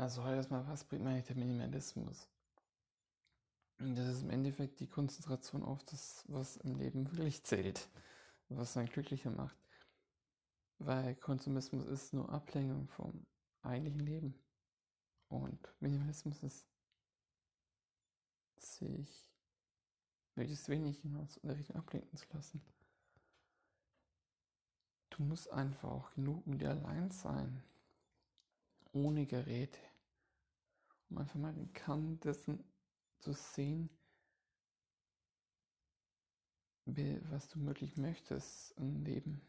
Also heute erstmal, was bringt mir eigentlich der Minimalismus? Das ist im Endeffekt die Konzentration auf das, was im Leben wirklich zählt, was einen glücklicher macht. Weil Konsumismus ist nur Ablenkung vom eigentlichen Leben. Und Minimalismus ist sich möglichst wenig in der Richtung ablenken zu lassen. Du musst einfach auch genug mit dir allein sein. Ohne Geräte. Um einfach mal den Kern dessen zu sehen, was du möglich möchtest im Leben.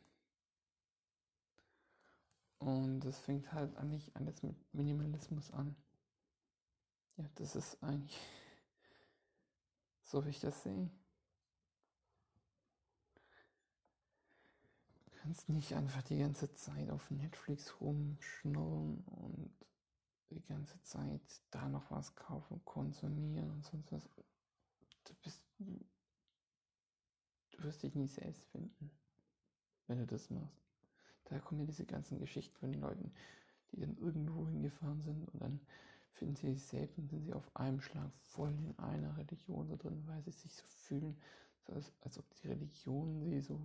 Und das fängt halt eigentlich alles mit Minimalismus an. Ja, das ist eigentlich so, wie ich das sehe. Du kannst nicht einfach die ganze Zeit auf Netflix rumschnurren und die ganze Zeit da noch was kaufen, konsumieren und sonst was. Du bist. Du wirst dich nie selbst finden, wenn du das machst. Da kommen ja diese ganzen Geschichten von den Leuten, die dann irgendwo hingefahren sind und dann finden sie sich selbst und sind sie auf einem Schlag voll in einer Religion da drin, weil sie sich so fühlen, so als, als ob die Religion sie so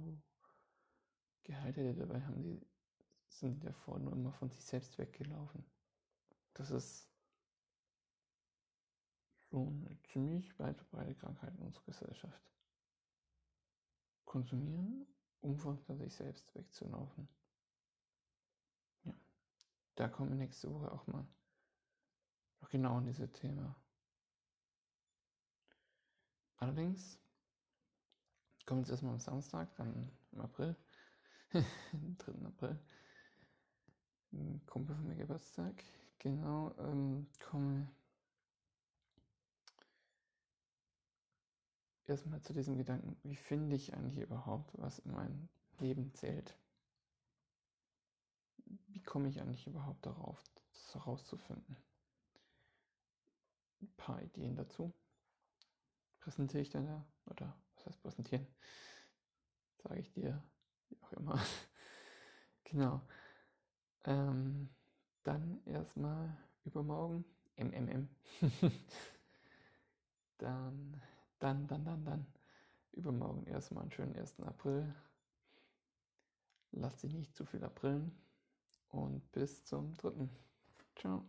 gehalten hätte. Dabei haben sie, sind davor nur immer von sich selbst weggelaufen. Das ist schon eine ziemlich weit verbreitete Krankheit in unserer Gesellschaft. Konsumieren, um von sich selbst wegzulaufen. Da kommen wir nächste Woche auch mal noch genau in dieses Thema. Allerdings kommt es erstmal am Samstag, dann im April, 3. April, ein Kumpel von mir Geburtstag, genau, ähm, komme erstmal zu diesem Gedanken, wie finde ich eigentlich überhaupt, was in meinem Leben zählt? wie komme ich eigentlich überhaupt darauf, das herauszufinden? Ein paar Ideen dazu. Präsentiere ich dann da, oder was heißt präsentieren? Sage ich dir, wie auch immer. genau. Ähm, dann erstmal übermorgen MMM. dann, dann, dann, dann, dann. Übermorgen erstmal einen schönen 1. April. Lass dich nicht zu viel aprillen und bis zum dritten. Ciao.